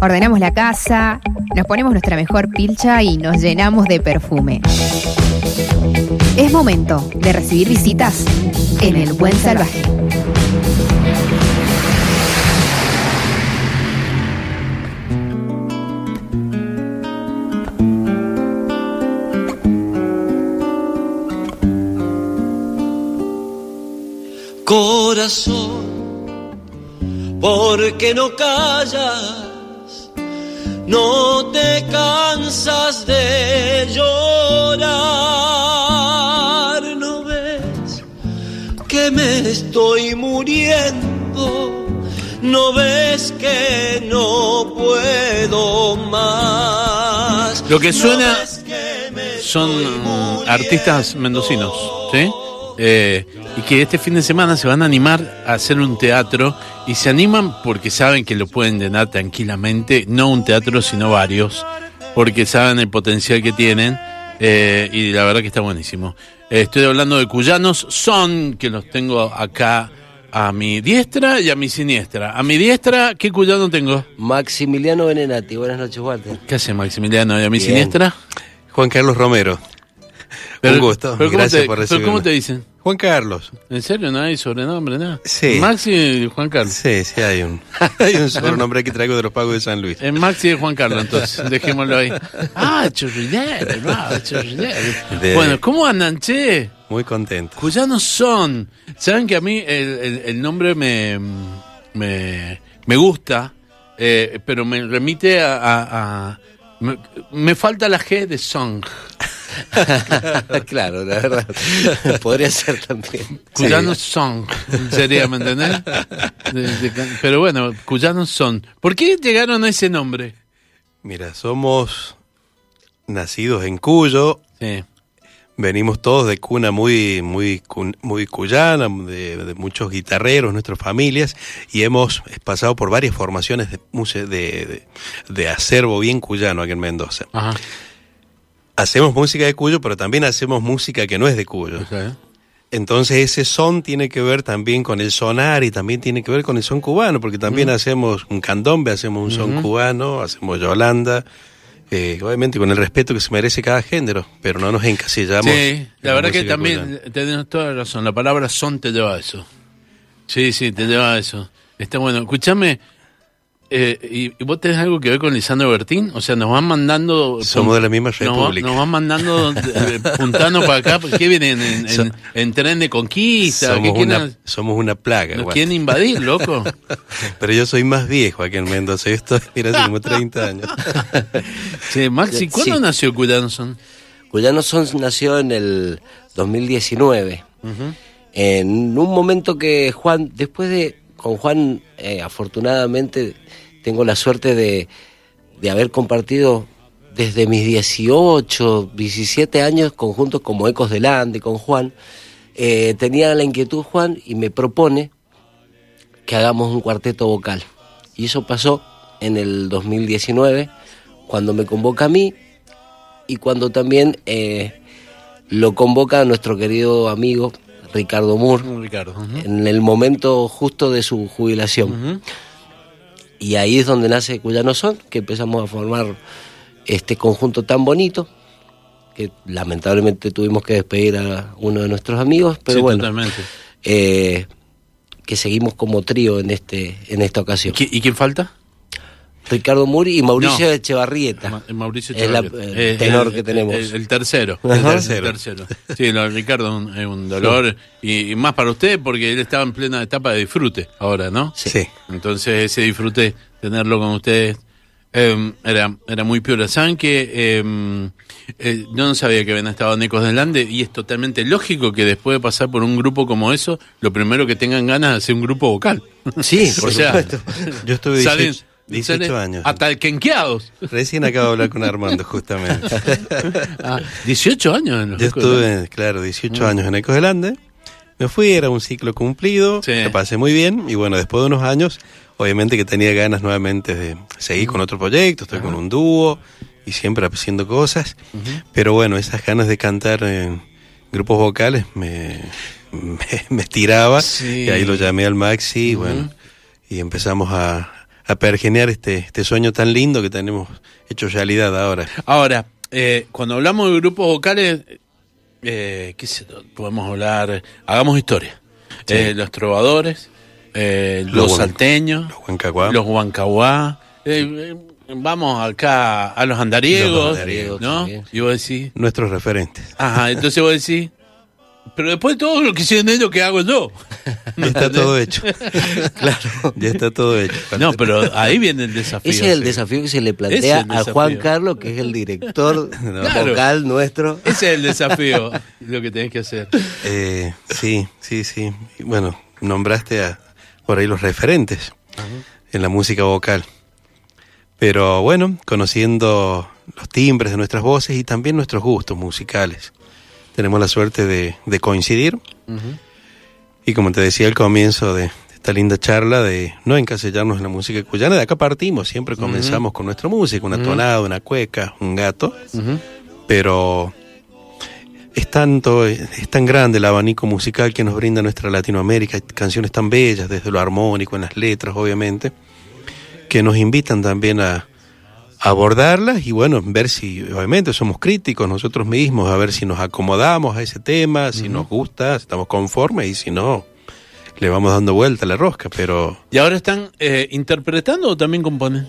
ordenamos la casa, nos ponemos nuestra mejor pilcha y nos llenamos de perfume. Es momento de recibir visitas en el Buen Salvaje. Corazón, ¿por qué no callas? No te cansas de llorar, ¿no ves que me estoy muriendo? ¿No ves que no puedo más? Lo que ¿No suena ves que me son muriendo? artistas mendocinos, ¿sí? Eh, y que este fin de semana se van a animar a hacer un teatro y se animan porque saben que lo pueden llenar tranquilamente, no un teatro sino varios, porque saben el potencial que tienen eh, y la verdad que está buenísimo. Eh, estoy hablando de cuyanos, son que los tengo acá a mi diestra y a mi siniestra. A mi diestra, ¿qué cuyano tengo? Maximiliano Benenati, buenas noches, Walter. ¿Qué hace Maximiliano? ¿Y a mi Bien. siniestra? Juan Carlos Romero. Un gusto. pero ¿cómo Gracias te- por pero recibirme. ¿Cómo te dicen? Juan Carlos. ¿En serio? ¿No hay sobrenombre, nada? Sí. Maxi y Juan Carlos. Sí, sí, hay un, hay un sobrenombre que traigo de los pagos de San Luis. Es Maxi y Juan Carlos, entonces, dejémoslo ahí. Ah, chorrillero, no. De- Bueno, ¿cómo andan, che? Muy contento. Cuyanos son. Saben que a mí el, el- el nombre me, me, me gusta, eh, pero me remite a... a- a- me, me falta la G de song. claro, la verdad. Podría ser también. Cuyanos son, sería, ¿me entendés? De- de can- pero bueno, cuyanos son. ¿Por qué llegaron a ese nombre? Mira, somos nacidos en Cuyo, Sí. venimos todos de cuna muy, muy, muy cuyana, de, de muchos guitarreros, nuestras familias, y hemos pasado por varias formaciones de, muse- de, de, de acervo bien cuyano aquí en Mendoza. Ajá. Hacemos música de Cuyo, pero también hacemos música que no es de Cuyo. Entonces ese son tiene que ver también con el sonar y también tiene que ver con el son cubano, porque también hacemos un candombe, hacemos un son cubano, hacemos yolanda, eh, obviamente con el respeto que se merece cada género, pero no nos encasillamos. Sí, la verdad que también tenés toda la razón. La palabra son te lleva a eso. Sí, sí, te lleva a eso. Está bueno. Escúchame, eh, ¿y, y vos tenés algo que ver con Lisandro Bertín? O sea, nos van mandando... Somos de la misma república. Nos, van mandando puntanos para acá. ¿Por ¿Qué vienen? ¿En, en, So- en tren de conquista? ¿Qué Somos una, somos una plaga. ¿Nos quieren invadir, loco? Pero yo soy más viejo aquí en Mendoza, yo estoy mira, hace como 30 años. Sí, Maxi, ¿cuándo Sí. nació Cuyanson? Cuyano Sons nació en el 2019. En un momento que Juan, después de, con Juan, eh, afortunadamente, tengo la suerte de, de haber compartido desde mis 18, 17 años conjuntos como Ecos del Ande con Juan. Eh, tenía la inquietud Juan y me propone que hagamos un cuarteto vocal. Y eso pasó en el 2019, cuando me convoca a mí y cuando también eh, lo convoca a nuestro querido amigo Ricardo Moore Ricardo. ujú. en el momento justo de su jubilación. Y ahí es donde nace Cuyano Son, que empezamos a formar este conjunto tan bonito, que lamentablemente tuvimos que despedir a uno de nuestros amigos, pero Sí, bueno, totalmente. eh, que seguimos como trío en este en esta ocasión. ¿Qui- ¿Y quién falta? Ricardo Muri y Mauricio No. Echevarrieta. Ma- Mauricio Es la- Echevarría. el Eh, tenor el- que tenemos. El, el tercero. El tercero. El tercero. Sí, lo de Ricardo es un, es un dolor. Y, y más para usted, porque él estaba en plena etapa de disfrute ahora, ¿no? Sí. Entonces, ese disfrute, tenerlo con ustedes, eh, era, era muy piola. ¿Saben que eh, eh, yo no sabía que habían estado en Ecos del Ande y es totalmente lógico que después de pasar por un grupo como eso, lo primero que tengan ganas de hacer un grupo vocal. Sí, por O sea, supuesto. Yo estuve 18, salen- 18 salen años. Atalquenqueados. Recién acabo de hablar con Armando, justamente. Ah, 18 años en los Yo estuve, claro, 18 años en Ecos del Ande. Me fui, era un ciclo cumplido, Sí. lo pasé muy bien. Y bueno, después de unos años, obviamente que tenía ganas nuevamente de seguir con otro proyecto. Estoy con un dúo y siempre haciendo cosas. Pero bueno, esas ganas de cantar en grupos vocales me, me, me estiraba. Sí. Y ahí lo llamé al Maxi y bueno, y empezamos a, a pergenear este, este sueño tan lindo que tenemos hecho realidad ahora. Ahora, eh, cuando hablamos de grupos vocales, eh, ¿qué sé, podemos hablar? Hagamos historia. Eh, los trovadores, eh, los, salteños, los huancaguá. los huancaguá. Eh, eh, vamos acá a los andariegos, Los andariegos ¿no? también. Y vos decís, Nuestros referentes. ajá, entonces vos decís, pero después de todo lo que hicieron ellos, ¿qué hago yo? Ya está todo hecho. claro. Ya está todo hecho. No, pero ahí viene el desafío. Ese es el sí. desafío que se le plantea a Juan. Carlos, que es el director Claro. vocal nuestro. Ese es el desafío, lo que tenés que hacer. Eh, sí, sí, sí. Bueno, nombraste a, por ahí los referentes en la música vocal. Pero bueno, conociendo los timbres de nuestras voces y también nuestros gustos musicales. Tenemos la suerte de, de coincidir. Y como te decía al comienzo de esta linda charla, de no encasillarnos en la música cuyana, de acá partimos, siempre comenzamos con nuestra música, una tonada, una cueca, un gato, pero es tanto, es tan grande el abanico musical que nos brinda nuestra Latinoamérica, canciones tan bellas, desde lo armónico, en las letras, obviamente, que nos invitan también a abordarlas y bueno, ver si, obviamente, somos críticos nosotros mismos, a ver si nos acomodamos a ese tema, si nos gusta, si estamos conformes y si no, le vamos dando vuelta a la rosca, pero ¿Y ahora están eh, interpretando o también componen?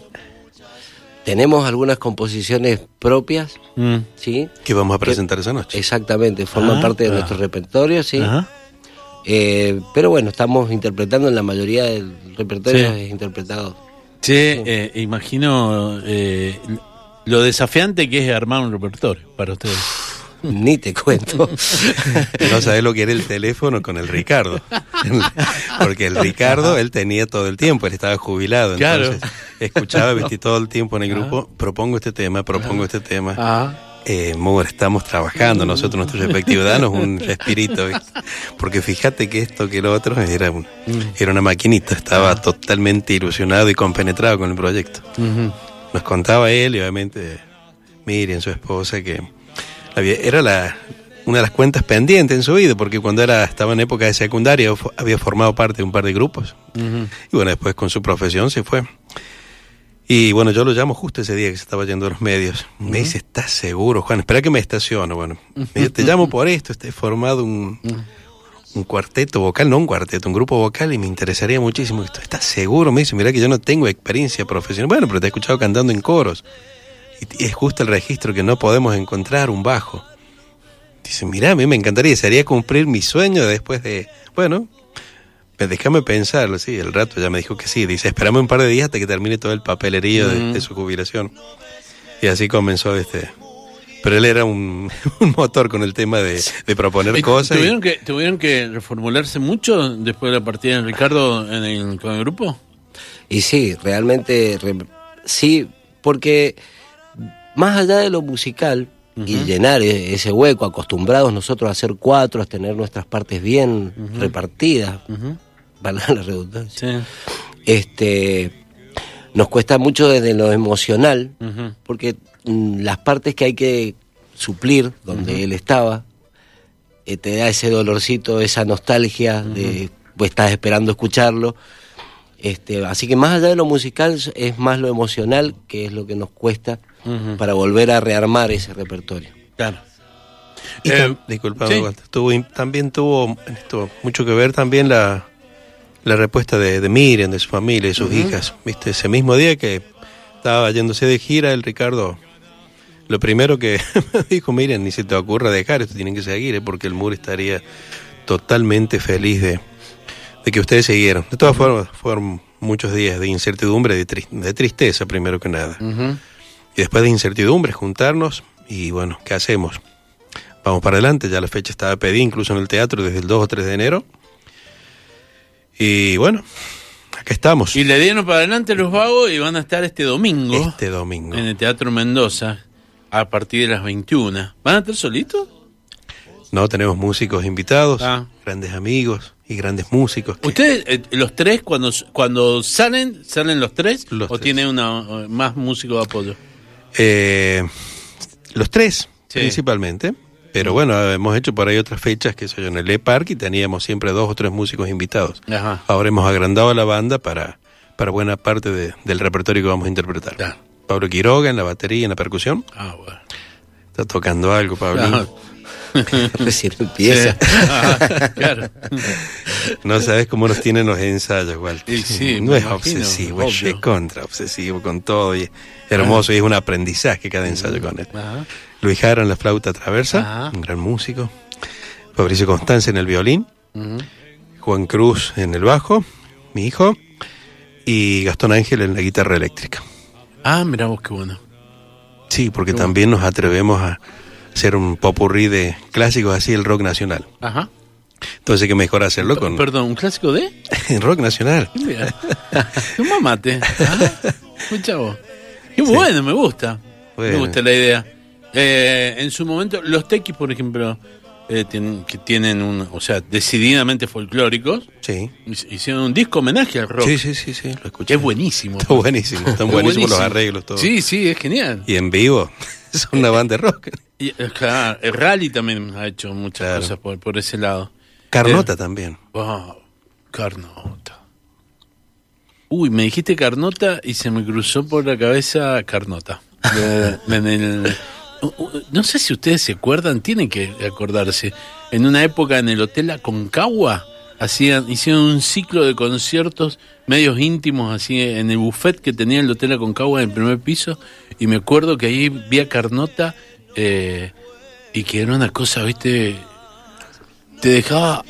Tenemos algunas composiciones propias, Mm. ¿sí? ¿qué vamos a presentar esa noche? Exactamente, forman Ah, parte de ah. nuestro repertorio, sí. Ajá. Eh, pero bueno, estamos interpretando en la mayoría del repertorio Sí. es interpretado. Che, eh, imagino eh, lo desafiante que es armar un repertorio para ustedes. Ni te cuento. No sabés lo que era el teléfono con el Ricardo. Porque el Ricardo, él tenía todo el tiempo, él estaba jubilado. Claro. Entonces, escuchaba, viste, todo el tiempo en el grupo, propongo este tema, propongo este tema. Ah. Eh, Moore, estamos trabajando nosotros, nuestro respectivo, danos un respirito. ¿viste? Porque fíjate que esto que lo otro era, un- era una maquinita, estaba totalmente ilusionado y compenetrado con el proyecto. Nos contaba él y obviamente Miriam, su esposa, que era la, una de las cuentas pendientes en su vida, porque cuando era estaba en época de secundaria había formado parte de un par de grupos. Y bueno, después con su profesión se fue. Y bueno, yo lo llamo justo ese día que se estaba yendo a los medios. Me dice, ¿estás seguro, Juan? Espera que me estaciono. Bueno, me dice, te llamo por esto, esté formado un, un cuarteto vocal, no un cuarteto, un grupo vocal y me interesaría muchísimo esto. ¿Estás seguro? Me dice, mira que yo no tengo experiencia profesional. Bueno, pero te he escuchado cantando en coros. Y es justo el registro que no podemos encontrar, un bajo. Dice, mira, a mí me encantaría, sería cumplir mi sueño después de, bueno, déjame pensarlo, sí, el rato ya me dijo que sí. Dice, espérame un par de días hasta que termine todo el papelerío de, de su jubilación. Y así comenzó este... Pero él era un, un motor con el tema de, de proponer ¿Y cosas. y- ¿Tuvieron, que, ¿Tuvieron que reformularse mucho después de la partida de Ricardo en el, con el grupo? Y sí, realmente re- sí, porque más allá de lo musical y llenar e- ese hueco, acostumbrados nosotros a hacer cuatro, a tener nuestras partes bien repartidas, valga la redundancia, Sí. este, nos cuesta mucho desde lo emocional, porque mm, las partes que hay que suplir, donde él estaba, eh, te da ese dolorcito, esa nostalgia de pues estás esperando escucharlo. Este, así que más allá de lo musical es más lo emocional que es lo que nos cuesta para volver a rearmar ese repertorio. Claro. Y Eh, tam- disculpame, sí. Walter, tuvo, in- también tuvo esto, mucho que ver también la, la respuesta de, de Miriam, de su familia, de sus hijas. Viste, ese mismo día que estaba yéndose de gira, el Ricardo, lo primero que me dijo, Miriam, ni se te ocurra dejar, esto tienen que seguir, ¿eh? porque el muro estaría totalmente feliz de, de que ustedes siguieran. De todas formas, fueron muchos días de incertidumbre, de, tri- de tristeza primero que nada. Y después de incertidumbre, juntarnos y bueno, ¿qué hacemos? Vamos para adelante, ya la fecha estaba pedida incluso en el teatro desde el 2 o 3 de enero. Y bueno, acá estamos. Y le dieron para adelante los vagos y van a estar este domingo Este domingo. en el Teatro Mendoza a partir de las 21. ¿Van a estar solitos? No, tenemos músicos invitados, Ah. grandes amigos y grandes músicos. que- ¿Ustedes, eh, los tres, cuando, cuando salen, salen los tres? Los ¿O tres. tiene una, más músicos de apoyo? Eh, los tres, Sí. principalmente. Pero bueno, hemos hecho por ahí otras fechas, que soy yo, en el E-Park y teníamos siempre dos o tres músicos invitados. Ajá. Ahora hemos agrandado la banda para, para buena parte de- del repertorio que vamos a interpretar. Pablo Quiroga en la batería y en la percusión. Ah, bueno. Está tocando algo, Pablo. Recién empieza. Sí. Claro. No sabes cómo nos tienen los ensayos, Walter. Y sí, no es imagino, obsesivo, es contra obsesivo con todo y es hermoso y es un aprendizaje cada ensayo con él. Ajá. Luis Jara en la flauta traversa, Ajá. un gran músico. Fabricio Constanza en el violín. Juan Cruz en el bajo, mi hijo. Y Gastón Ángel en la guitarra eléctrica. Ah, mira vos qué bueno. Sí, porque Qué también nos atrevemos a hacer un popurrí de clásicos así, el rock nacional. Ajá. Entonces, qué mejor hacerlo P- con Perdón, ¿un clásico de? rock nacional. Mira. Un mate. Ah, escucha vos. Qué bueno, me gusta. Me gusta la idea. Eh, en su momento, los tequis, por ejemplo, eh, tienen- que tienen un, o sea, decididamente folclóricos, Sí. hic- hicieron un disco homenaje al rock. Sí, sí, sí, sí, lo escuché. es buenísimo. Está buenísimo, están Es buenísimos los arreglos, todo. Sí, sí, es genial. Y en vivo, son una banda de rock. Y, eh, claro, el rally también ha hecho muchas Claro. cosas por, por ese lado. Carnota Eh, también. Wow, Carnota. Uy, me dijiste Carnota y se me cruzó por la cabeza Carnota. Eh, en el- no sé si ustedes se acuerdan, tienen que acordarse. En una época en el Hotel Aconcagua hacían, hicieron un ciclo de conciertos medios íntimos así en el buffet que tenía el Hotel Aconcagua en el primer piso y me acuerdo que ahí vi a Carnota eh, y que era una cosa, viste, te dejaba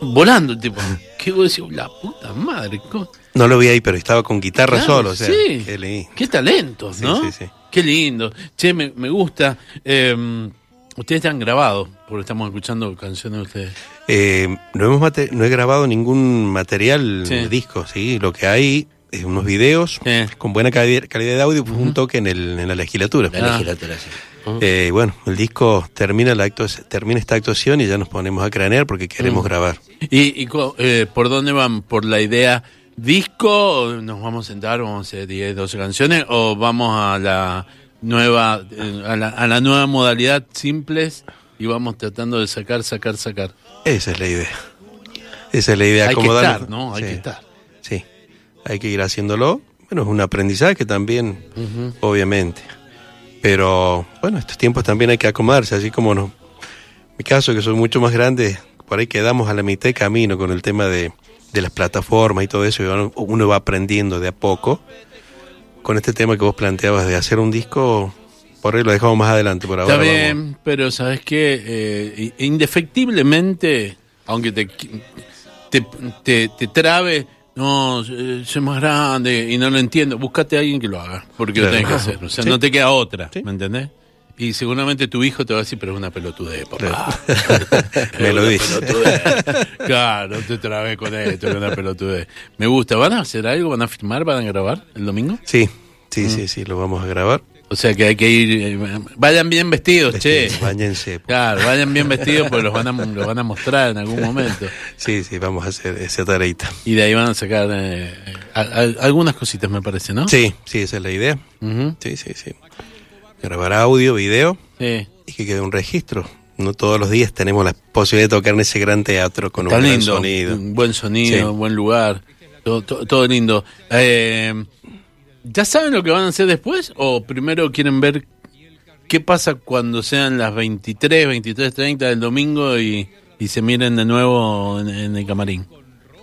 volando el tipo. ¿Qué vos decís? La puta madre. ¿cómo? No lo vi ahí, pero estaba con guitarra Claro, solo. O sea, sí. qué. Qué talentos, Sí, ¿no? sí, sí. Qué lindo. Che, me, me gusta. Eh, ustedes están grabados, porque estamos escuchando canciones de ustedes. Eh, no, hemos mate- no he grabado ningún material Sí. de disco, ¿sí? Lo que hay es unos videos Sí. con buena calidad, calidad de audio, pues, un toque en, el, en la legislatura. La legislatura, sí. Eh, bueno, el disco termina, la termina esta actuación y ya nos ponemos a cranear porque queremos grabar. ¿Y, y eh, por dónde van? ¿Por la idea disco? ¿Nos vamos a sentar, vamos a hacer 10, 12 canciones? ¿O vamos a la nueva eh, a la, a la nueva modalidad simples y vamos tratando de sacar, sacar, sacar? Esa es la idea. Esa es la idea. Hay que estar, ¿no? Hay Sí. que estar. Sí, hay que ir haciéndolo. Bueno, es un aprendizaje también, obviamente. Pero bueno, estos tiempos también hay que acomodarse, así como no. En mi caso, que soy mucho más grande, por ahí quedamos a la mitad de camino con el tema de, de las plataformas y todo eso, y uno, va aprendiendo de a poco. Con este tema que vos planteabas de hacer un disco, por ahí lo dejamos más adelante, por ahora. Está vamos. bien, pero ¿sabes qué? Eh, indefectiblemente, aunque te, te, te, te trabe, no, soy más grande y no lo entiendo, búscate a alguien que lo haga, porque lo tenés que hacer. O sea, Sí. no te queda otra, Sí. ¿me entendés? Y seguramente tu hijo te va a decir, pero es una pelotudez, papá. Me lo dice. claro, te trabé con esto, es una pelotudez. Me gusta. ¿Van a hacer algo? ¿Van a filmar? ¿Van a grabar el domingo? Sí, sí, sí, sí, lo vamos a grabar. O sea que hay que ir. eh, Vayan bien vestidos, che. Este, Báñense. Claro, vayan bien vestidos porque los van a, los van a mostrar en algún momento. Sí, sí, vamos a hacer esa tareita. Y de ahí van a sacar eh, a- a- algunas cositas, me parece, ¿no? Sí, sí, esa es la idea. Sí, sí, sí. Grabar audio, video Sí. y que quede un registro. No todos los días tenemos la posibilidad de tocar en ese gran teatro con Está un gran lindo. sonido. Un buen sonido, Sí. un buen lugar. Todo, todo, todo lindo. Eh, ¿Ya saben lo que van a hacer después? ¿O primero quieren ver qué pasa cuando sean las 23, 23.30 del domingo y, y se miren de nuevo en, en el camarín?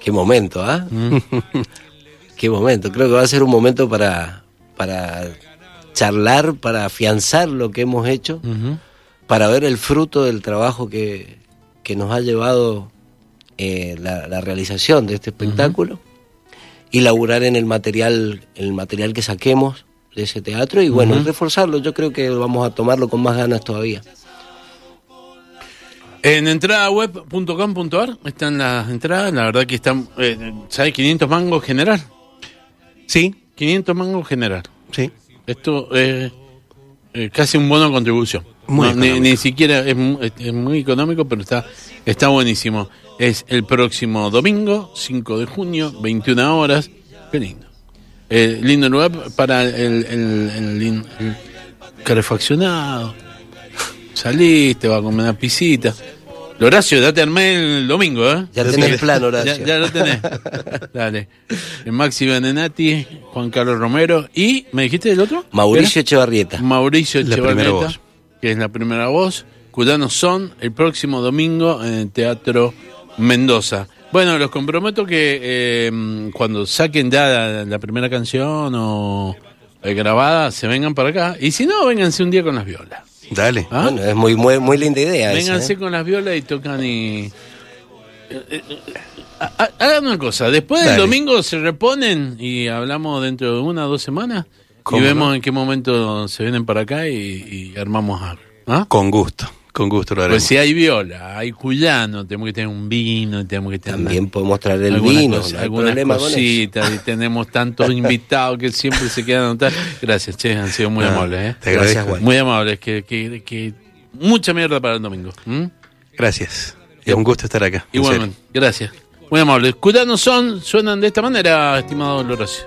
Qué momento, ¿ah? Qué momento. Creo que va a ser un momento para, para charlar, para afianzar lo que hemos hecho, para ver el fruto del trabajo que, que nos ha llevado eh, la, la realización de este espectáculo y laburar en el material, en el material que saquemos de ese teatro y bueno, reforzarlo. Yo creo que vamos a tomarlo con más ganas todavía. En entradaweb.com.ar están las entradas, la verdad que están, eh, ¿sabes? 500 mangos general. Sí, 500 mangos general. sí. Esto es eh, casi un bono de contribución. Muy No, ni, ni siquiera es, es- es muy económico, pero está, está buenísimo. Es el próximo domingo, 5 de junio, 21 horas. Qué lindo. Eh, lindo lugar para el, el, el- el-. Salís, te va a comer una pisita. Horacio, ya te armé el domingo, ¿eh? Ya Ya tenés tenés. plan, Horacio. ya lo tenés. Dale. El Maxi Benenati, Juan Carlos Romero y, ¿me dijiste el otro? Mauricio Echevarrieta. Mauricio La primera Echevarrieta, voz. que es la primera voz. Cuyanos son el próximo domingo en el Teatro Mendoza. Bueno, los comprometo que eh, cuando saquen ya la, la primera canción o eh, grabada, se vengan para acá. Y si no, vénganse un día con las violas. Dale. ¿Ah? Bueno, es muy, muy, muy linda idea esa, Vénganse ¿eh? con las violas y tocan y... eh, eh, ha- ha- Hagan una cosa, después del Dale. domingo se reponen y hablamos dentro de una o dos semanas y ¿Cómo vemos no? en qué momento se vienen para acá y, y armamos algo. ¿Ah? Con gusto, con gusto lo haremos. Pues si hay viola, hay cuyano, tenemos que tener un vino, tenemos que tener También podemos traer el vino, cosa- no hay algunas cositas y tenemos tantos invitados que siempre se quedan a notar. Gracias, che, han sido muy Ah, amables. ¿eh? Te. Gracias, Juan. Muy amables, que, que, que mucha mierda para el domingo. ¿m? Gracias. Es un gusto estar acá. en Igualmente, gracias. Muy amables. Cuidanos son, suenan de esta manera, estimado Lorenzo.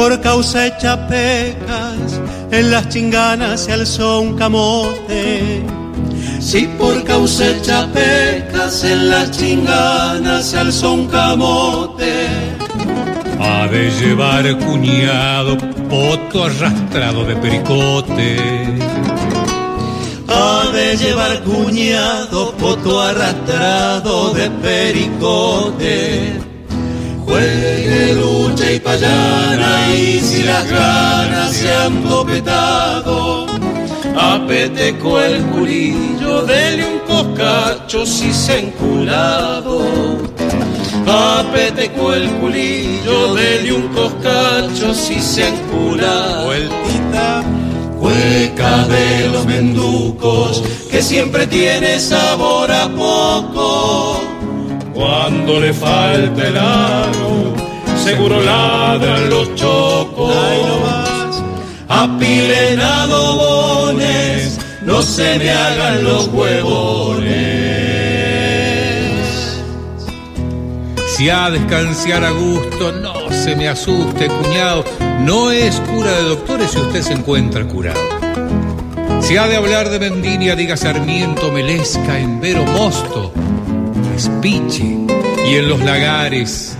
Por causa hecha pecas, en las chinganas se alzó un camote. Si por causa hecha pecas, en las chinganas se alzó un camote. Ha de llevar cuñado poto arrastrado de pericote. Ha de llevar cuñado poto arrastrado de pericote. Juegue, lucha y payana y si las ganas se han topetado. Apeteco el culillo, dele un coscacho si se enculado. Apeteco el culillo, dele un coscacho si se ha enculado. Vueltita. Cueca de los menducos, que siempre tiene sabor a poco. Cuando le falta el aro, seguro ladran los chocos. Apilen adobones, no se me hagan los huevones. Si ha de descansar a gusto, no se me asuste, cuñado. No es cura de doctores si usted se encuentra curado. Si ha de hablar de Vendimia, diga Sarmiento, Melesca, Embero, Mosto, Y en los lagares,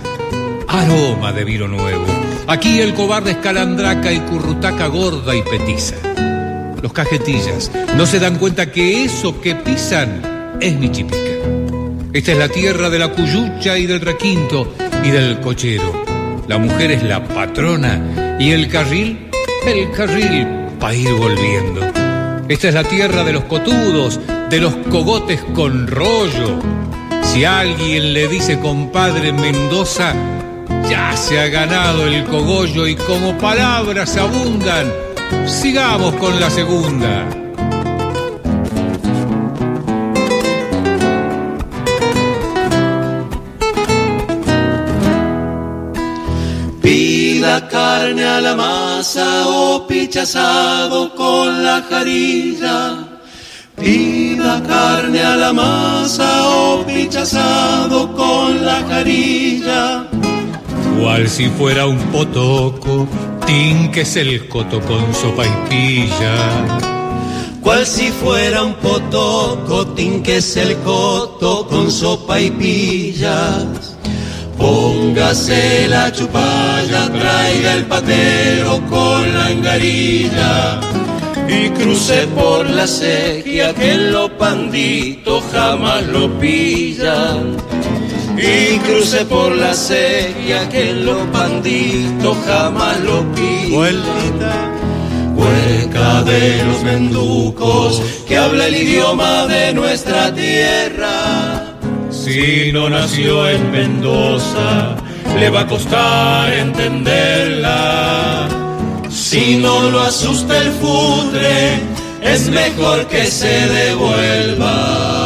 aroma de vino nuevo. Aquí el cobarde es calandraca y currutaca gorda y petiza. Los cajetillas no se dan cuenta que eso que pisan es Michipica. Esta es la tierra de la cuyucha y del requinto y del cochero. La mujer es la patrona y el carril, el carril para ir volviendo. Esta es la tierra de los cotudos, de los cogotes con rollo. Si alguien le dice compadre Mendoza, ya se ha ganado el cogollo y como palabras abundan, sigamos con la segunda. Pida carne a la masa o pichazado con la jarilla. Pida carne a la masa o pichazado con la jarilla. Cual si fuera un potoco, tinques el coto con sopa y pilla. Cual si fuera un potoco, tinques el coto con sopa y pillas. Póngase la chupalla, traiga el patero con la engarilla. Y cruce por la sequía que en los panditos jamás lo pillan. Y cruce por la sequía que en los panditos jamás lo pillan. Hueca de los menducos que habla el idioma de nuestra tierra. Si no nació en Mendoza, le va a costar entenderla. Si no lo asusta el futre, es mejor que se devuelva.